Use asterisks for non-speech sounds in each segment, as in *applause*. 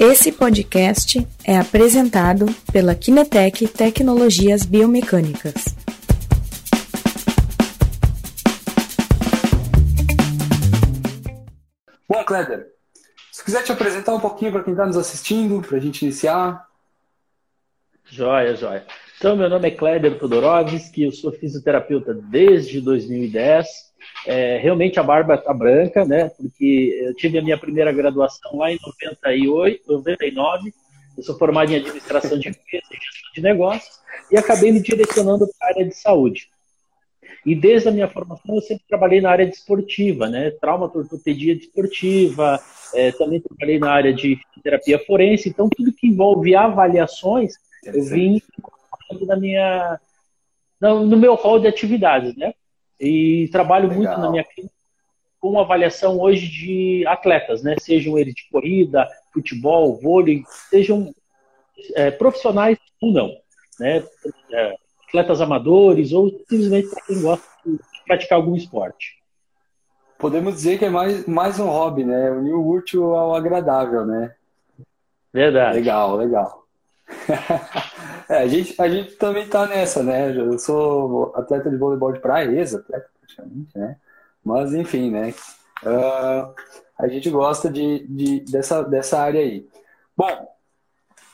Esse podcast é apresentado pela Kinetec Tecnologias Biomecânicas. Bom, Kleber, se quiser te apresentar um pouquinho para quem está nos assistindo, para a gente iniciar. Joia, joia. Então, meu nome é Kleber Todorovski, eu sou fisioterapeuta desde 2010. É, realmente a barba está branca, né? Porque eu tive a minha primeira graduação lá em 98, 99. Eu sou formado em administração de empresas gestão de negócios e acabei me direcionando para a área de saúde. E desde a minha formação eu sempre trabalhei na área desportiva, né? Trauma, ortopedia desportiva, é, também trabalhei na área de terapia forense. Então tudo que envolve avaliações eu vim na minha no meu rol de atividades, né? E trabalho Legal. muito na minha clínica com avaliação hoje de atletas, né? Sejam eles de corrida, futebol, vôlei, sejam é, profissionais ou não, né? É, atletas amadores ou simplesmente para quem gosta de praticar algum esporte. Podemos dizer que é mais, mais um hobby, né? Unir o útil ao agradável, né? Verdade. Legal, legal. *laughs* é, a, gente, a gente também tá nessa, né? Eu sou atleta de voleibol de praia, ex-atleta praticamente, né? Mas enfim, né? Uh, a gente gosta de, de, dessa, dessa área aí. Bom,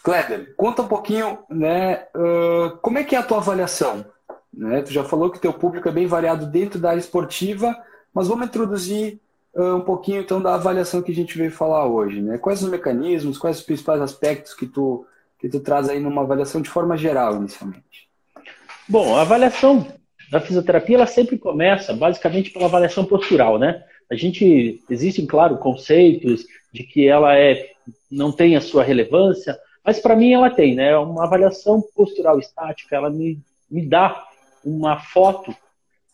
Kleber, conta um pouquinho, né? Uh, como é que é a tua avaliação? Né? Tu já falou que teu público é bem variado dentro da área esportiva, mas vamos introduzir uh, um pouquinho então da avaliação que a gente veio falar hoje, né? Quais os mecanismos, quais os principais aspectos que tu que tu traz aí numa avaliação de forma geral, inicialmente? Bom, a avaliação da fisioterapia, ela sempre começa basicamente pela avaliação postural, né? A gente, existem, claro, conceitos de que ela é, não tem a sua relevância, mas para mim ela tem, né? Uma avaliação postural estática, ela me, me dá uma foto,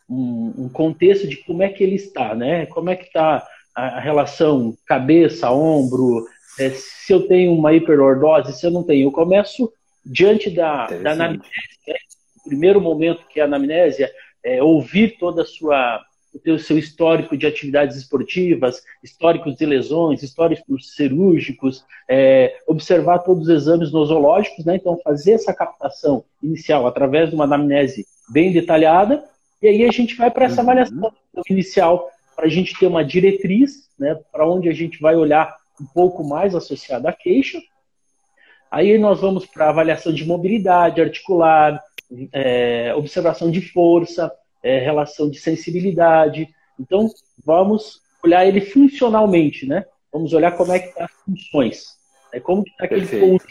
um, um contexto de como é que ele está, né? Como é que está a relação cabeça, ombro, é, se eu tenho uma hiperlordose, se eu não tenho. Eu começo diante da, da anamnese, né? o primeiro momento que é a anamnésia, é ouvir toda a sua o seu histórico de atividades esportivas, históricos de lesões, históricos cirúrgicos, é, observar todos os exames nosológicos, né? então fazer essa captação inicial através de uma anamnese bem detalhada, e aí a gente vai para essa uhum. avaliação inicial, para a gente ter uma diretriz, né? para onde a gente vai olhar um pouco mais associada à queixa. Aí nós vamos para avaliação de mobilidade articular, é, observação de força, é, relação de sensibilidade. Então, vamos olhar ele funcionalmente, né? Vamos olhar como é que está as funções. É como está aquele ponto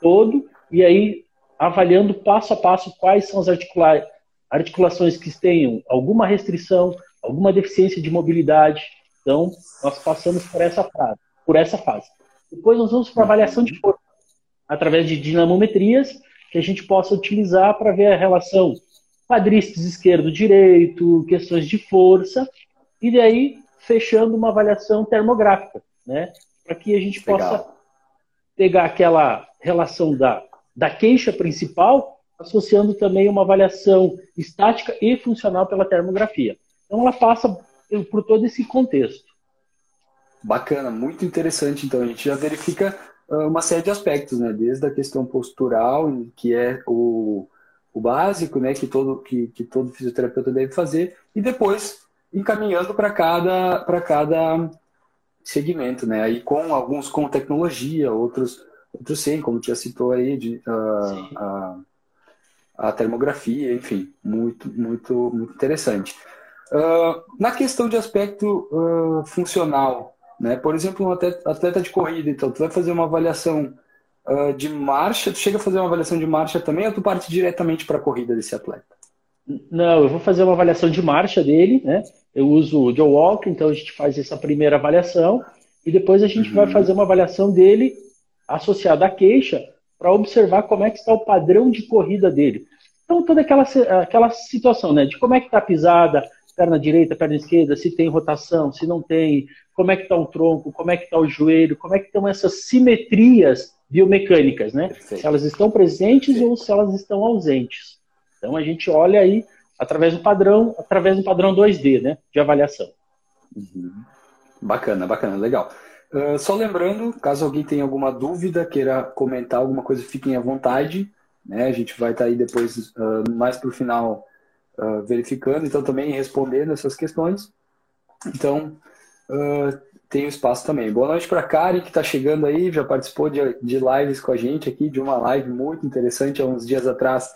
todo, e aí avaliando passo a passo quais são as articula articulações que tenham alguma restrição, alguma deficiência de mobilidade, então, nós passamos por essa fase. Por essa fase. Depois nós vamos para avaliação de força, através de dinamometrias que a gente possa utilizar para ver a relação quadríceps esquerdo-direito, questões de força, e daí fechando uma avaliação termográfica, né? Para que a gente possa Legal. pegar aquela relação da, da queixa principal, associando também uma avaliação estática e funcional pela termografia. Então ela passa por todo esse contexto. Bacana, muito interessante. Então, a gente já verifica uh, uma série de aspectos, né? Desde a questão postural, que é o, o básico, né? Que todo, que, que todo fisioterapeuta deve fazer, e depois encaminhando para cada, para cada segmento, né? Aí com alguns com tecnologia, outros, outros sem, como já citou aí, de, uh, a, a termografia, enfim, muito, muito, muito interessante. Uh, na questão de aspecto uh, funcional, né? Por exemplo, um atleta de corrida, então, tu vai fazer uma avaliação uh, de marcha, tu chega a fazer uma avaliação de marcha também ou tu parte diretamente para a corrida desse atleta? Não, eu vou fazer uma avaliação de marcha dele, né? Eu uso o Joe Walk, então a gente faz essa primeira avaliação e depois a gente uhum. vai fazer uma avaliação dele associada à queixa para observar como é que está o padrão de corrida dele. Então, toda aquela, aquela situação, né? De como é que está a pisada, perna direita, perna esquerda, se tem rotação, se não tem, como é que está o tronco, como é que está o joelho, como é que estão essas simetrias biomecânicas, né? Perfeito. Se elas estão presentes Perfeito. ou se elas estão ausentes. Então a gente olha aí através do padrão, através do padrão 2D, né, de avaliação. Uhum. Bacana, bacana, legal. Uh, só lembrando, caso alguém tenha alguma dúvida, queira comentar alguma coisa, fiquem à vontade. Né? A gente vai estar tá aí depois, uh, mais para o final, uh, verificando, então também respondendo essas questões. Então, tem o espaço também. Boa noite para a Karen, que está chegando aí, já participou de, de lives com a gente aqui, de uma live muito interessante há uns dias atrás,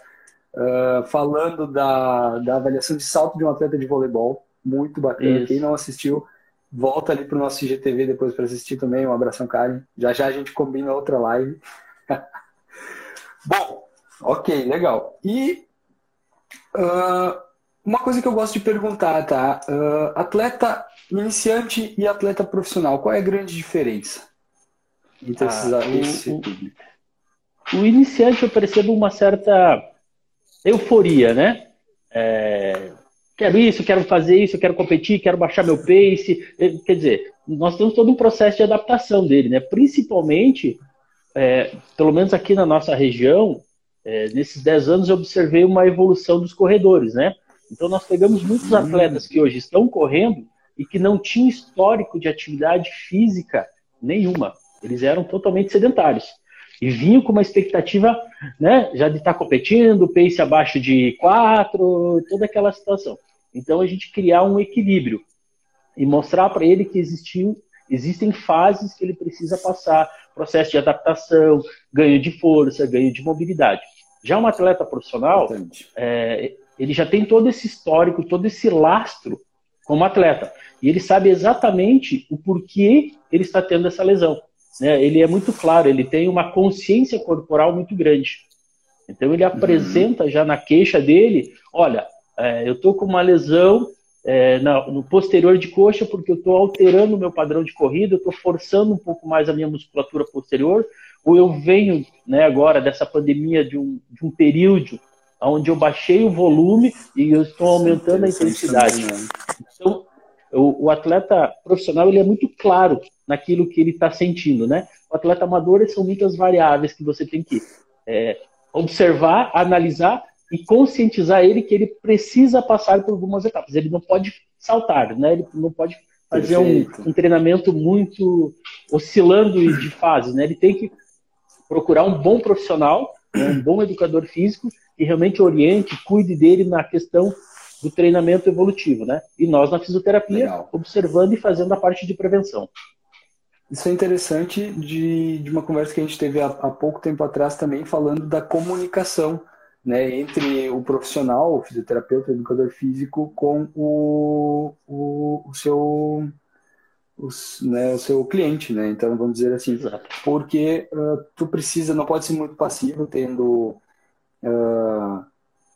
falando da, da avaliação de salto de um atleta de voleibol. Muito bacana. Isso. Quem não assistiu, Volta ali pro nosso IGTV depois para assistir também. Um abração, Karen. Já já a gente combina outra live. *laughs* Bom, ok, legal. E uh, uma coisa que eu gosto de perguntar, tá? Uh, atleta iniciante e atleta profissional, qual é a grande diferença entre ah, esses, o, o, o, iniciante eu percebo uma certa euforia, né? É, quero isso, quero fazer isso, quero competir, quero baixar meu pace. É, quer dizer, nós temos todo um processo de adaptação dele, né? Principalmente, é, pelo menos aqui na nossa região, é, nesses 10 anos eu observei uma evolução dos corredores, né? Então nós pegamos muitos atletas que hoje estão correndo e que não tinham histórico de atividade física nenhuma. Eles eram totalmente sedentários e vinham com uma expectativa né, já de estar competindo, pace abaixo de 4, toda aquela situação. Então a gente criar um equilíbrio e mostrar para ele que existiu, existem fases que ele precisa passar, processo de adaptação, ganho de força, ganho de mobilidade. Já um atleta profissional, é, ele já tem todo esse histórico, todo esse lastro como atleta. E ele sabe exatamente o porquê ele está tendo essa lesão. Né? Ele é muito claro, ele tem uma consciência corporal muito grande. Então ele apresenta uhum. já na queixa dele, olha, é, eu estou com uma lesão é, no posterior de coxa porque eu estou alterando o meu padrão de corrida, eu estou forçando um pouco mais a minha musculatura posterior, ou eu venho né, agora dessa pandemia de um, de um período onde eu baixei o volume e eu estou aumentando a intensidade. Então, o, o, atleta profissional ele é muito claro naquilo que ele está sentindo, né? O atleta amador são muitas variáveis que você tem que é, observar, analisar e conscientizar ele que ele precisa passar por algumas etapas. Ele não pode saltar, né? Ele não pode fazer um, um, treinamento muito oscilando de fase, né? Ele tem que procurar um bom profissional, né? um bom educador físico que realmente oriente, cuide dele na questão do treinamento evolutivo, né? E nós na fisioterapia Legal. observando e fazendo a parte de prevenção. Isso é interessante de, de uma conversa que a gente teve há, há pouco tempo atrás também falando da comunicação né, entre o profissional, o fisioterapeuta, o educador físico, com o, o, o seu o, né, o seu cliente, né? Então vamos dizer assim, Exato. porque uh, tu precisa, não pode ser muito passivo, tendo uh,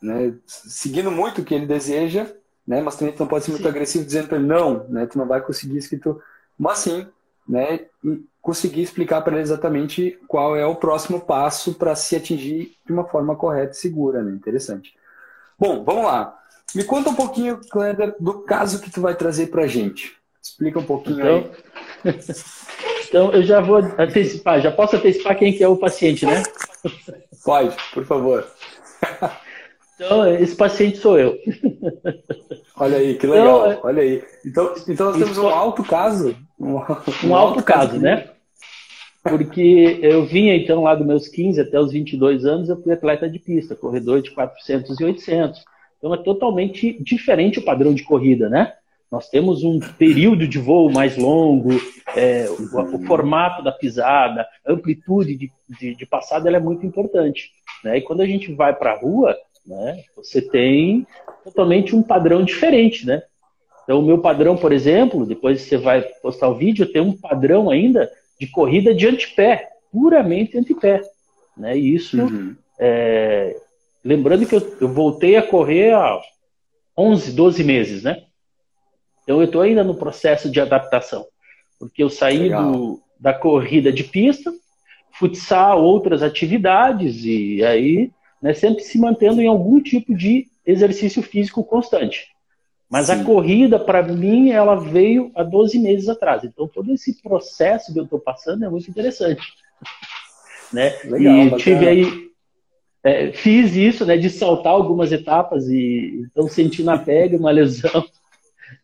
né, seguindo muito o que ele deseja, né? Mas também tu não pode ser muito sim. agressivo dizendo para ele não, né? Tu não vai conseguir isso que tu, mas sim, né? conseguir explicar para ele exatamente qual é o próximo passo para se atingir de uma forma correta e segura, né? Interessante. Bom, vamos lá. Me conta um pouquinho, Cléder, do caso que tu vai trazer para a gente. Explica um pouquinho então, aí. *laughs* Então, eu já vou antecipar, já posso antecipar quem que é o paciente, né? Pode, por favor. Então, esse paciente sou eu. Olha aí, que legal. Então, é, Olha aí. Então, então nós temos um alto caso. Um, um, alto, alto caso, caso né? Porque eu vinha, então, lá dos meus 15 até os 22 anos, eu fui atleta de pista, corredor de 400 e 800. Então, é totalmente diferente o padrão de corrida, né? Nós temos um período de voo mais longo, é, o, o, formato da pisada, a amplitude de, de, de passada é muito importante. Né? E quando a gente vai para a rua, né? Você tem totalmente um padrão diferente, né? Então, o meu padrão, por exemplo, depois você vai postar o vídeo, tem um padrão ainda de corrida de antepé, puramente antepé. Né? E isso, uhum. é... lembrando que eu, eu, voltei a correr há 11, 12 meses, né? Então, eu estou ainda no processo de adaptação, porque eu saí do, da corrida de pista, futsal, outras atividades, e aí né, sempre se mantendo em algum tipo de exercício físico constante. Mas Sim. a corrida, para mim, ela veio há 12 meses atrás. Então, todo esse processo que eu estou passando é muito interessante. né? Legal, e tive aí, é, fiz isso, né, de saltar algumas etapas e então senti na pega uma lesão *laughs*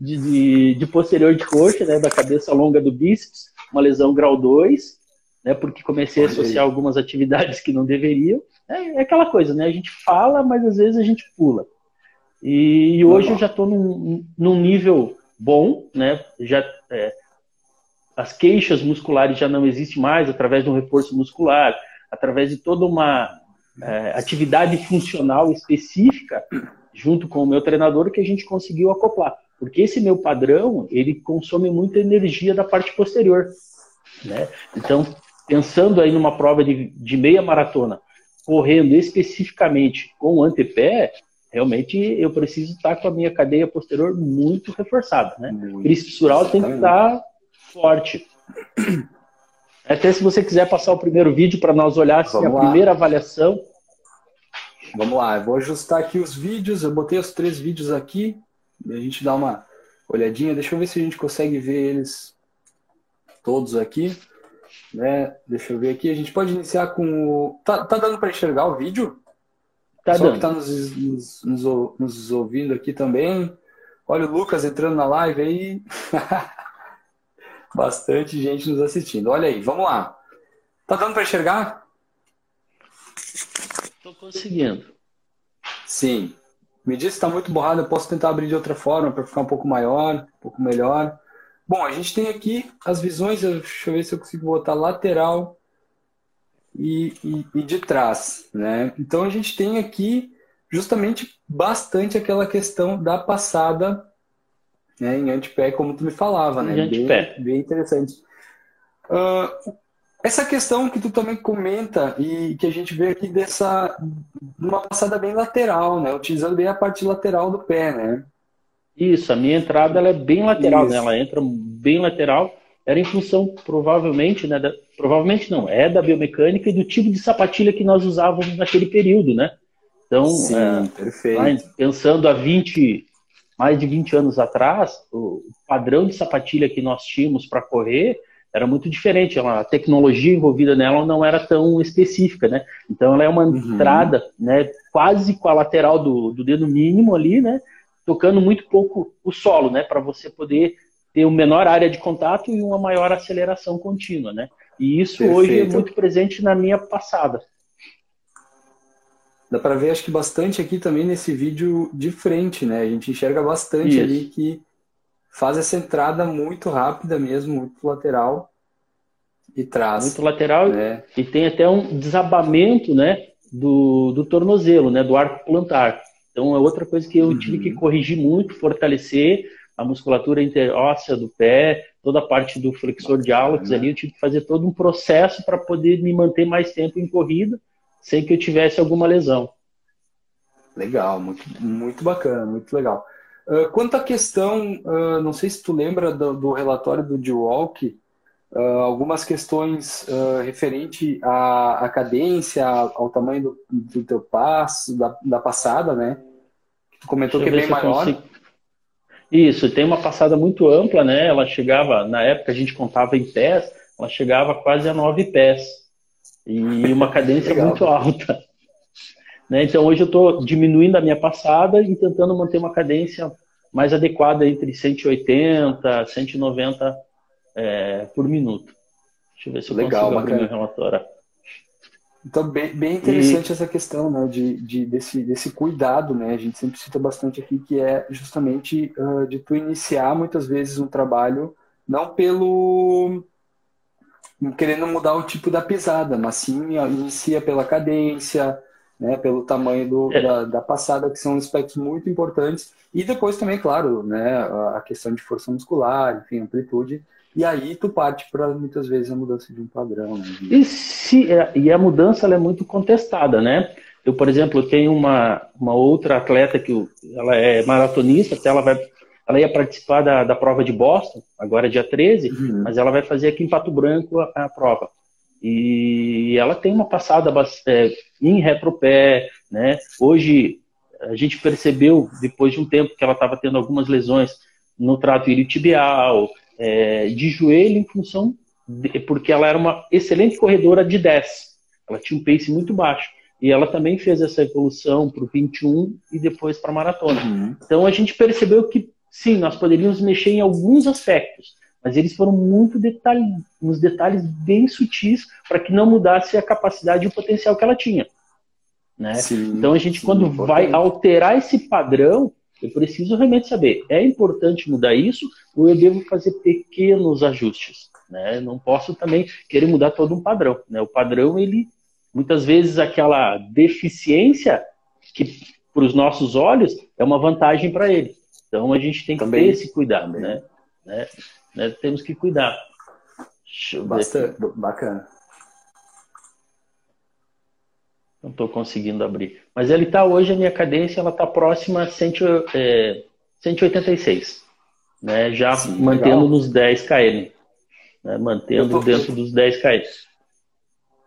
de, de, de posterior de coxa, né, da cabeça longa do bíceps. uma lesão grau 2, né, porque comecei a associar algumas atividades que não deveriam. É, é, aquela coisa, né? A gente fala, mas às vezes a gente pula. E, e hoje eu já estou num, num, nível bom, né? Já, é, as queixas musculares já não existem mais através de um reforço muscular, através de toda uma é, atividade funcional específica junto com o meu treinador que a gente conseguiu acoplar. Porque esse meu padrão, ele consome muita energia da parte posterior. Né? Então, pensando aí numa prova de, de meia maratona, correndo especificamente com o antepé, realmente eu preciso estar com a minha cadeia posterior muito reforçada. Né? Muito tem que estar forte. *clears throat* Até se você quiser passar o primeiro vídeo para nós olhar assim, a lá. primeira avaliação. Vamos lá, eu vou ajustar aqui os vídeos. Eu botei os três vídeos aqui. A gente dá uma olhadinha. Deixa eu ver se a gente consegue ver eles todos aqui. Né? Deixa eu ver aqui. A gente pode iniciar com o. Tá, tá dando para enxergar o vídeo? Tá Só dando. que está nos, nos, nos, nos ouvindo aqui também. Olha o Lucas entrando na live aí. *laughs* Bastante gente nos assistindo. Olha aí, vamos lá. Tá dando para enxergar? Estou conseguindo. Sim. Me disse que está muito borrado, eu posso tentar abrir de outra forma para ficar um pouco maior, um pouco melhor. Bom, a gente tem aqui as visões, deixa eu ver se eu consigo botar lateral e, e, e de trás, né? Então a gente tem aqui justamente bastante aquela questão da passada né, em antepé, como tu me falava, né? Bem, bem, interessante. Uh, essa questão que tu também comenta e que a gente vê aqui dessa uma passada bem lateral, né? Utilizando bem a parte lateral do pé, né? Isso, a minha entrada ela é bem lateral, né? Ela entra bem lateral. Era em função, provavelmente, né? Da, provavelmente não, é da biomecânica e do tipo de sapatilha que nós usávamos naquele período, né? Então, Sim, é, pensando há 20, mais de 20 anos atrás, o padrão de sapatilha que nós tínhamos para correr era muito diferente. A tecnologia envolvida nela não era tão específica, né? Então ela é uma uhum. entrada, né? Quase com a lateral do, do dedo mínimo ali, né? Tocando muito pouco o solo, né? Para você poder ter uma menor área de contato e uma maior aceleração contínua, né? E isso Perfeito. hoje é muito presente na minha passada. Dá para ver, acho que bastante aqui também nesse vídeo de frente, né? A gente enxerga bastante isso. ali que faz essa entrada muito rápida mesmo, muito lateral e traz. Muito lateral né? e tem até um desabamento, né, do, do tornozelo, né, do arco plantar. Então é outra coisa que eu uhum. tive que corrigir muito, fortalecer a musculatura interóssea do pé, toda a parte do flexor de hálux ali, eu tive que fazer todo um processo para poder me manter mais tempo em corrida, sem que eu tivesse alguma lesão. Legal, muito, muito bacana, muito legal. Uh, quanto à questão, uh, não sei se tu lembra do, do relatório do DeWalk, uh, algumas questões uh, referente à, à, cadência, ao tamanho do, do teu passo, da, da, passada, né? Tu comentou Deixa que é bem maior. Consigo... Isso, tem uma passada muito ampla, né? Ela chegava, na época a gente contava em pés, ela chegava quase a nove pés. E uma cadência muito alta. Né? Então hoje eu estou diminuindo a minha passada e tentando manter uma cadência mais adequada entre 180 e 190 é, por minuto. Deixa eu ver se eu Legal, consigo abrir meu relatório. Então, bem, bem interessante e... essa questão né, de, de, desse, desse cuidado, né? A gente sempre cita bastante aqui que é justamente uh, de tu iniciar muitas vezes um trabalho não pelo querendo mudar o tipo da pisada, mas sim inicia pela cadência, né, pelo tamanho do, é. da, da, passada, que são aspectos muito importantes. E depois também, claro, né, a questão de força muscular, enfim, amplitude. E aí tu parte para muitas vezes a mudança de um padrão. Né? E, se, é, e a mudança é muito contestada, né? Eu, por exemplo, tenho uma, uma outra atleta que ela é maratonista, até ela vai ela ia participar da, da prova de Boston, agora dia 13, uhum. mas ela vai fazer aqui em Pato Branco a, a prova. E ela tem uma passada é, em retropé, né? Hoje a gente percebeu, depois de um tempo, que ela estava tendo algumas lesões no trato iliotibial, é, de joelho, em função de, porque ela era uma excelente corredora de 10. Ela tinha um pace muito baixo. E ela também fez essa evolução para o 21 e depois para a maratona. Uhum. Então a gente percebeu que sim, nós poderíamos mexer em alguns aspectos, mas eles foram muito detalhe, uns detalhes bem sutis para que não mudasse a capacidade e o potencial que ela tinha. Né? Sim, então a gente, sim, quando importante. vai alterar esse padrão, eu preciso realmente saber, é importante mudar isso ou eu devo fazer pequenos ajustes? Né? Não posso também querer mudar todo um padrão. Né? O padrão, ele, muitas vezes, aquela deficiência que para os nossos olhos é uma vantagem para ele. Então a gente tem que também, ter esse cuidado, né? Né? né? Temos que cuidar. Bastante, bacana. Não estou conseguindo abrir. Mas ele está hoje, a minha cadência, ela está próxima a 100, é, 186. Né? Já Sim, mantendo legal. nos 10 km. Né? Mantendo tô, dentro dos 10 km.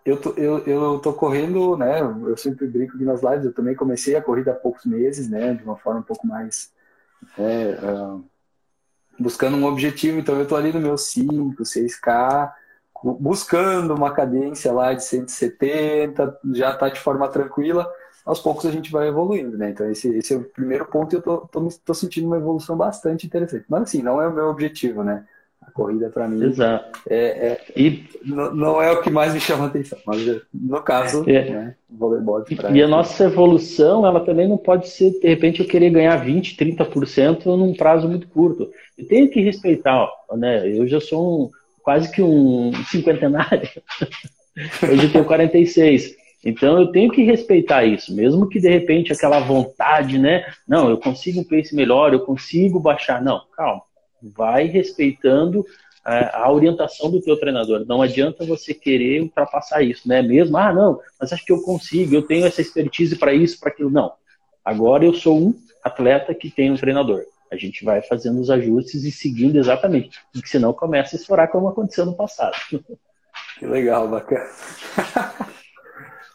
Eu tô, eu, eu tô correndo, né? Eu sempre brinco aqui nas lives, eu também comecei a corrida há poucos meses, né? De uma forma um pouco mais. É, uh, buscando um objetivo, então eu tô ali no meu 5, 6K, buscando uma cadência lá de 170, já está de forma tranquila, aos poucos a gente vai evoluindo, né? Então esse, esse é o primeiro ponto e eu tô, tô, tô, sentindo uma evolução bastante interessante. Mas assim, não é o meu objetivo, né? Corrida para mim Exato. É, é e... não, é o que mais me chama a atenção, mas no caso, é. né, voleibol de praia. E a nossa evolução, ela também não pode ser, de repente, eu querer ganhar 20, 30% num prazo muito curto. Eu tenho que respeitar, né? Eu já sou um quase que um cinquentenário. *laughs* Hoje eu tenho 46. Então eu tenho que respeitar isso, mesmo que de repente aquela vontade, né? Não, eu consigo um pace melhor, eu consigo baixar. Não, calma. Vai respeitando a, a orientação do teu treinador. Não adianta você querer ultrapassar isso, né? Mesmo, ah, não, mas acho que eu consigo, eu tenho essa expertise para isso, para aquilo. Não. Agora eu sou um atleta que tem um treinador. A gente vai fazendo os ajustes e seguindo exatamente, porque senão começa a estourar como aconteceu no passado. *laughs* Que legal, bacana. *laughs*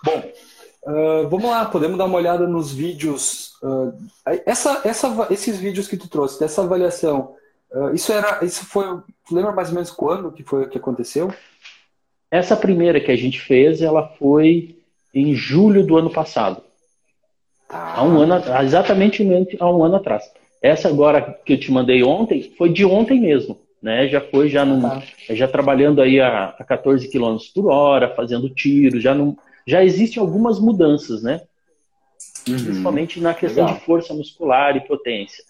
Bom, uh, vamos lá, podemos dar uma olhada nos vídeos. Uh, essa, essa, esses vídeos que tu trouxe, dessa avaliação, uh, isso era, isso foi, lembra mais ou menos quando que foi que aconteceu? Essa primeira que a gente fez, ela foi em julho do ano passado. Tá. Há um ano, exatamente há um ano atrás. Essa agora que eu te mandei ontem foi de ontem mesmo, né? Já foi já num, tá. já trabalhando aí a, a 14 km por hora, fazendo tiro, já não, já existem algumas mudanças, né? Uhum. Principalmente na questão Legal. de força muscular e potência.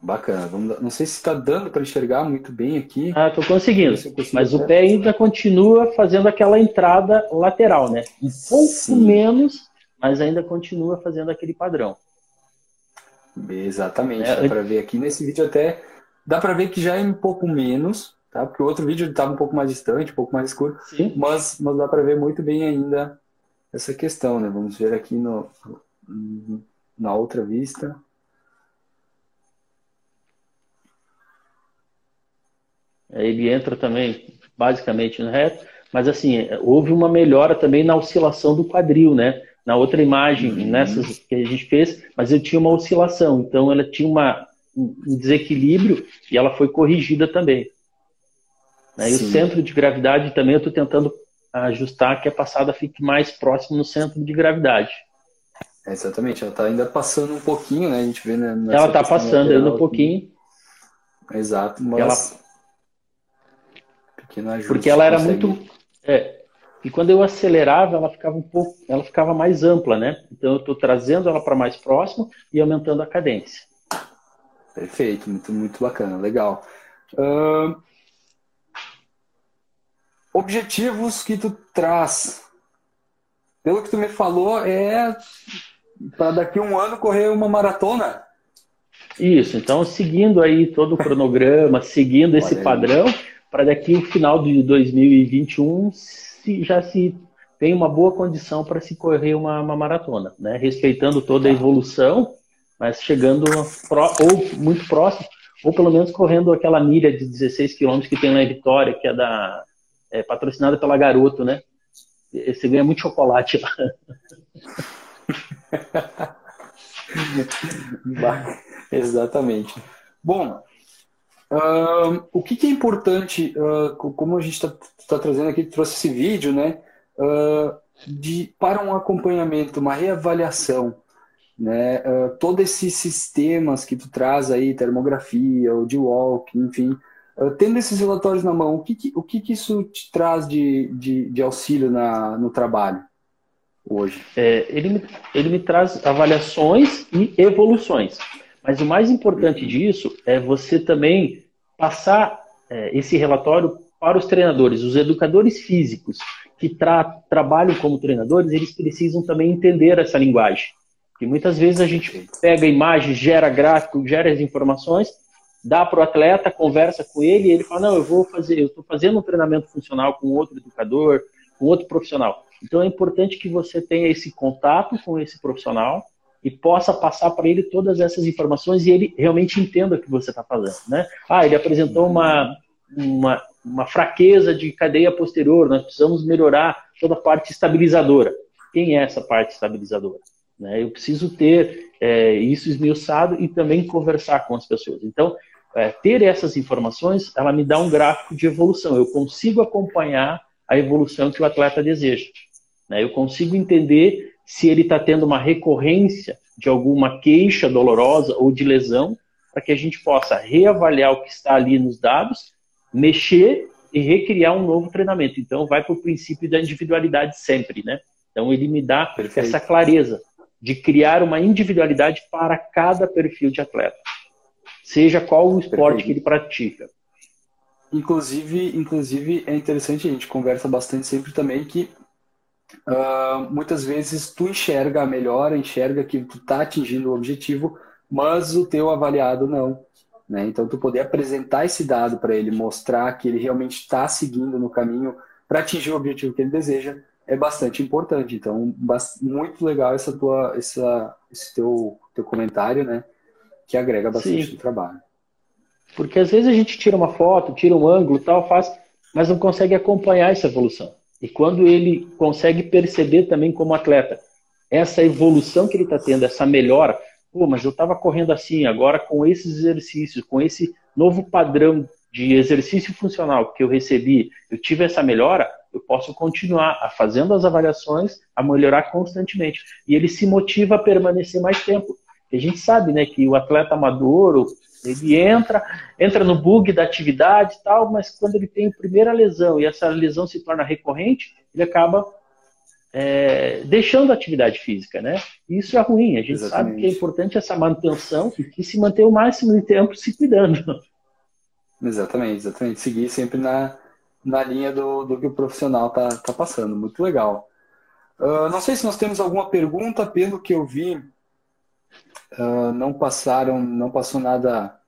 Bacana. Não sei se está dando para enxergar muito bem aqui. Ah, estou conseguindo. Mas o pé ainda continua fazendo aquela entrada lateral, né? Um pouco Sim. menos, mas ainda continua fazendo aquele padrão. Exatamente, é, dá para ver aqui nesse vídeo até dá para ver que já é um pouco menos, tá? Porque o outro vídeo estava um pouco mais distante, um pouco mais escuro, Sim. mas mas dá para ver muito bem ainda essa questão, né? Vamos ver aqui no na outra vista. Ele entra também basicamente no reto, mas assim, houve uma melhora também na oscilação do quadril, né? na outra imagem, uhum. nessas que a gente fez, mas eu tinha uma oscilação, então ela tinha uma, um desequilíbrio e ela foi corrigida também. Né? E o centro de gravidade também eu estou tentando ajustar que a passada fique mais próximo no centro de gravidade. É, exatamente, ela está ainda passando um pouquinho, né? A gente vê né, Ela está passando ainda um pouquinho. Exato, mas ela... ajuste. Porque ela era consegue... muito. É, e quando eu acelerava, ela ficava um pouco, ela ficava mais ampla, né? Então eu estou trazendo ela para mais próximo e aumentando a cadência. Perfeito, muito, muito bacana, legal. Uh, objetivos que tu traz. Pelo que tu me falou, é para daqui a um ano correr uma maratona. Isso, então seguindo aí todo o cronograma, seguindo esse padrão, para daqui o final de 2021 se, já se tem uma boa condição para se correr uma, uma, maratona, né? Respeitando toda a evolução, mas chegando pro, ou muito próximo, ou pelo menos correndo aquela milha de 16 quilômetros que tem em Vitória, que é da é, patrocinada pela Garoto, né? Você ganha muito chocolate lá. *laughs* Exatamente. Bom, O que, que, é importante, uh, como a gente está tá trazendo aqui, trouxe esse vídeo, né? Uh, de, para um acompanhamento, uma reavaliação. né, todos esses sistemas que tu traz aí, termografia, o walk, enfim, tendo esses relatórios na mão, o que, que o que, que, isso te traz de, de, de auxílio na, no trabalho hoje? É, ele, ele me traz avaliações e evoluções. Mas o mais importante disso é você também passar é, esse relatório para os treinadores, os educadores físicos que tra trabalham como treinadores, eles precisam também entender essa linguagem. Porque muitas vezes a gente pega a imagem, gera gráfico, gera as informações, dá para o atleta, conversa com ele e ele fala, não, eu vou fazer, eu estou fazendo um treinamento funcional com outro educador, com outro profissional. Então é importante que você tenha esse contato com esse profissional e possa passar para ele todas essas informações e ele realmente entenda o que você está fazendo, né? Ah, ele apresentou uma, uma, uma fraqueza de cadeia posterior, nós precisamos melhorar toda a parte estabilizadora. Quem é essa parte estabilizadora? Né? Eu preciso ter é, isso esmiuçado e também conversar com as pessoas. Então, é, ter essas informações, ela me dá um gráfico de evolução. Eu consigo acompanhar a evolução que o atleta deseja. Né? Eu consigo entender se ele está tendo uma recorrência de alguma queixa dolorosa ou de lesão, para que a gente possa reavaliar o que está ali nos dados, mexer e recriar um novo treinamento. Então, vai para o princípio da individualidade sempre, né? Então, ele me dá Perfeito. essa clareza de criar uma individualidade para cada perfil de atleta, seja qual o esporte Perfeito. que ele pratica. Inclusive, inclusive é interessante a gente conversa bastante sempre também que uh, muitas vezes tu enxerga a melhora, enxerga que tu está atingindo o objetivo, mas o teu avaliado não. Né? Então, tu poder apresentar esse dado para ele, mostrar que ele realmente está seguindo no caminho para atingir o objetivo que ele deseja, é bastante importante. Então, muito legal essa tua, essa, esse teu, teu comentário, né? Que agrega bastante Sim. no trabalho. Porque às vezes a gente tira uma foto, tira um ângulo, tal, faz, mas não consegue acompanhar essa evolução. E quando ele consegue perceber também como atleta essa evolução que ele está tendo, essa melhora, pô, mas eu estava correndo assim, agora com esses exercícios, com esse novo padrão de exercício funcional que eu recebi, eu tive essa melhora, eu posso continuar fazendo as avaliações, a melhorar constantemente. E ele se motiva a permanecer mais tempo. E a gente sabe, né, que o atleta amador, ele entra, entra no bug da atividade e tal, mas quando ele tem a primeira lesão e essa lesão se torna recorrente, ele acaba é, deixando a atividade física, né? Isso é ruim. A gente Exatamente. sabe que é importante essa manutenção e se manter o máximo de tempo se cuidando. Exatamente, exatamente. Seguir sempre na, na linha do, do que o profissional está tá passando. Muito legal. Uh, não sei se nós temos alguma pergunta, pelo que eu vi, uh, não passaram, não passou nada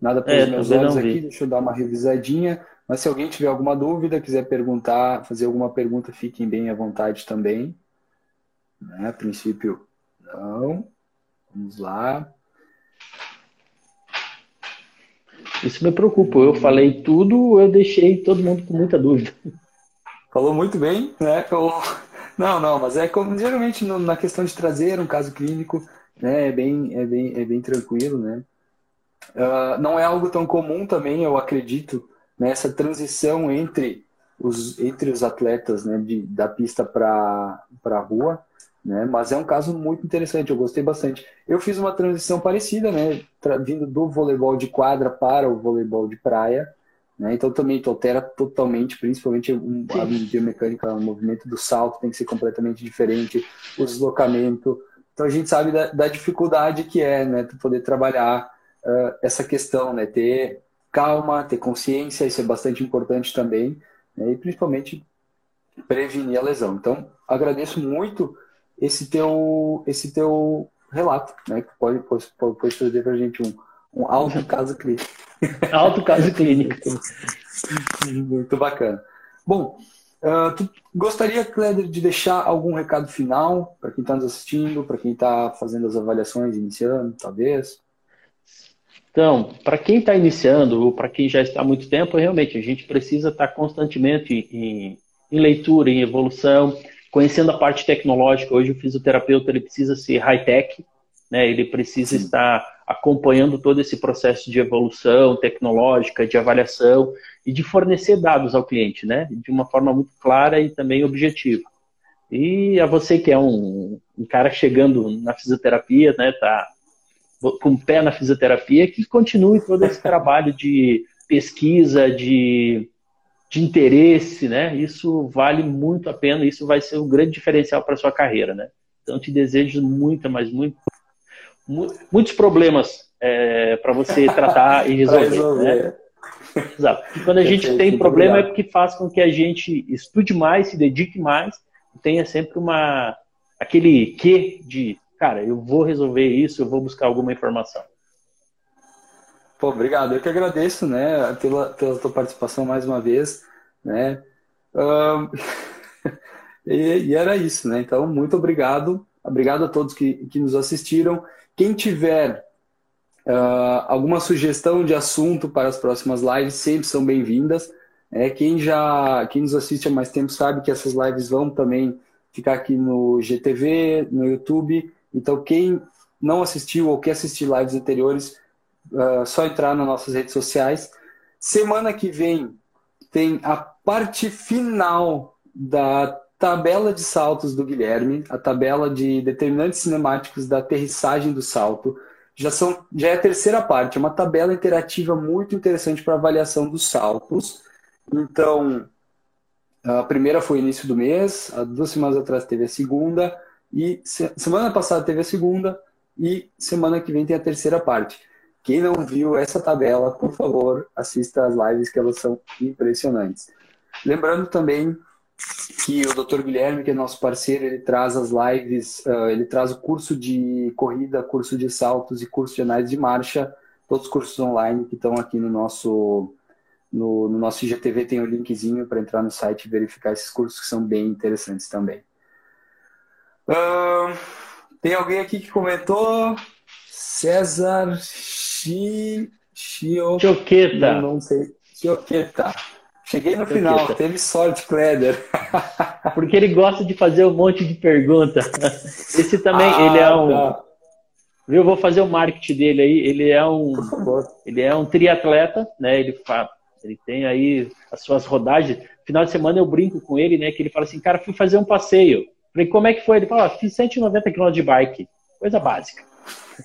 nada pelos é, meus olhos aqui. Deixa eu dar uma revisadinha. Mas se alguém tiver alguma dúvida, quiser perguntar, fazer alguma pergunta, fiquem bem à vontade também. Né? A princípio, não. Vamos lá. Isso me preocupa. Eu falei tudo, eu deixei todo mundo com muita dúvida. Falou muito bem, né? Não, não, mas é como geralmente na questão de trazer um caso clínico, né? É bem, é bem, é bem tranquilo, né? Uh, não é algo tão comum também, eu acredito, nessa né? transição entre os, entre os atletas, né? De, da pista para a rua né? Mas é um caso muito interessante, eu gostei bastante. Eu fiz uma transição parecida, né? Vindo do voleibol de quadra para o voleibol de praia, né? Então também tu altera totalmente, principalmente um, a biomecânica, o movimento do salto tem que ser completamente diferente, o deslocamento. Então a gente sabe da, da dificuldade que é, né? Tu poder trabalhar uh, essa questão, né? Ter calma, ter consciência, isso é bastante importante também, né? E principalmente prevenir a lesão. Então agradeço muito esse teu, esse teu relato, né? Que pode, pode, pode trazer para a gente um, um alto *laughs* caso clínico. Alto caso clínico. *laughs* Muito bacana. Bom, uh, tu gostaria, Cléder, de deixar algum recado final para quem está nos assistindo, para quem está fazendo as avaliações, iniciando, talvez? Então, para quem está iniciando ou para quem já está há muito tempo, realmente a gente precisa estar tá constantemente em, em leitura, em evolução, conhecendo a parte tecnológica, hoje o fisioterapeuta ele precisa ser high-tech, né? ele precisa Sim. estar acompanhando todo esse processo de evolução tecnológica, de avaliação e de fornecer dados ao cliente, né? de uma forma muito clara e também objetiva. E a você que é um, um cara chegando na fisioterapia, né, tá com o pé na fisioterapia, que continue todo esse trabalho de pesquisa, de, de interesse, né? Isso vale muito a pena, isso vai ser um grande diferencial para sua carreira, né? Então, te desejo muita, mas muito, muitos problemas é, para você *laughs* tratar e resolver. resolver. Né? Exato. E quando a gente tem problema é porque faz com que a gente estude mais, se dedique mais, tenha sempre uma aquele quê de, cara, eu vou resolver isso, eu vou buscar alguma informação. Pô, obrigado. Eu que agradeço, né, pela, pela tua participação mais uma vez, né. Um, *laughs* e, e, era isso, né. Então, muito obrigado. Obrigado a todos que, que nos assistiram. Quem tiver uh, alguma sugestão de assunto para as próximas lives, sempre são bem-vindas. É, quem já, quem nos assiste há mais tempo sabe que essas lives vão também ficar aqui no GTV, no YouTube. Então, quem não assistiu ou quer assistir lives anteriores, uh, só entrar nas nossas redes sociais. Semana que vem tem a parte final da tabela de saltos do Guilherme, a tabela de determinantes cinemáticos da aterrissagem do salto. Já, são, já é a terceira parte, é uma tabela interativa muito interessante para avaliação dos saltos. Então, a primeira foi início do mês, há duas semanas atrás teve a segunda, e semana passada teve a segunda, e semana que vem tem a terceira parte. Quem não viu essa tabela, por favor, assista as lives que elas são impressionantes. Lembrando também que o Dr. Guilherme, que é nosso parceiro, ele traz as lives, uh, ele traz o curso de corrida, curso de saltos e curso de análise de marcha, todos os cursos online que estão aqui no nosso no, no nosso IGTV tem o um linkzinho para entrar no site e verificar esses cursos que são bem interessantes também. Uh, tem alguém aqui que comentou? César Chi, Chio, Choqueta. Não, não sei. Choqueta. Cheguei no final, teve sorte, Kleder. *laughs* Porque ele gosta de fazer um monte de pergunta. Esse também, ah, ele é um. Tá. Eu vou fazer o marketing dele aí. Ele é um. Ele é um triatleta, né? Ele, faz, ele tem aí as suas rodagens. Final de semana eu brinco com ele, né? Que ele fala assim, cara, fui fazer um passeio. Falei, como é que foi? Ele fala, ah, fiz 190 km de bike. Coisa básica.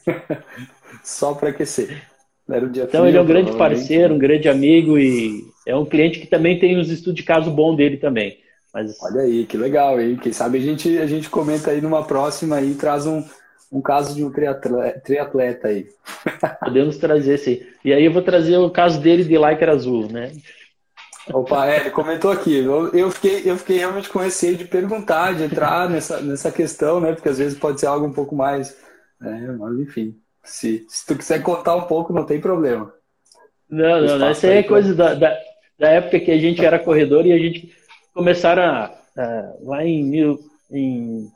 *laughs* Só para aquecer. Um então frio, ele é um grande parceiro, um grande amigo e é um cliente que também tem uns estudos de caso bom dele também. Mas... Olha aí, que legal, hein? Quem sabe a gente, a gente comenta aí numa próxima e traz um, um caso de um triatleta, triatleta aí. *laughs* Podemos trazer, sim. E aí eu vou trazer o caso dele de Liker Azul, né? Opa, é, ele comentou aqui. Eu, eu, fiquei, eu fiquei realmente com receio de perguntar, de entrar *laughs* nessa, nessa questão, né? Porque às vezes pode ser algo um pouco mais. Né? Mas enfim. Se, se tu quiser contar um pouco, não tem problema. Não, não, não. Essa aí é coisa da, da, da, época que a gente era corredor e a gente começaram a, a, lá em, mil, em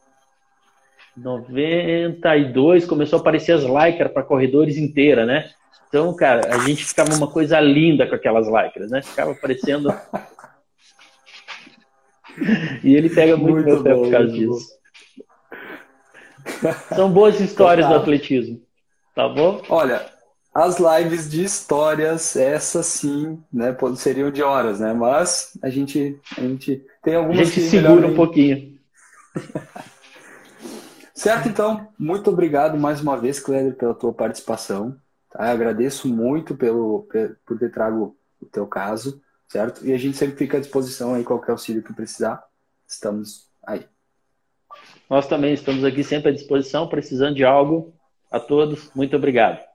92 começou a aparecer as lycra para corredores inteira, né? Então, cara, a gente ficava uma coisa linda com aquelas lycras, né? Ficava aparecendo. *laughs* e ele pega muito, muito meu pé por causa disso. São boas histórias do atletismo. Tá bom? Olha, as lives de histórias, essas sim, né, seriam de horas, né? Mas a gente, a gente tem algumas A gente segura um pouquinho. *laughs* certo, então. Muito obrigado mais uma vez, Cléber, pela tua participação. Tá? Agradeço muito pelo, por ter trago o teu caso, certo? E a gente sempre fica à disposição aí, qualquer auxílio que precisar. Estamos aí. Nós também estamos aqui sempre à disposição, precisando de algo, a todos, muito obrigado.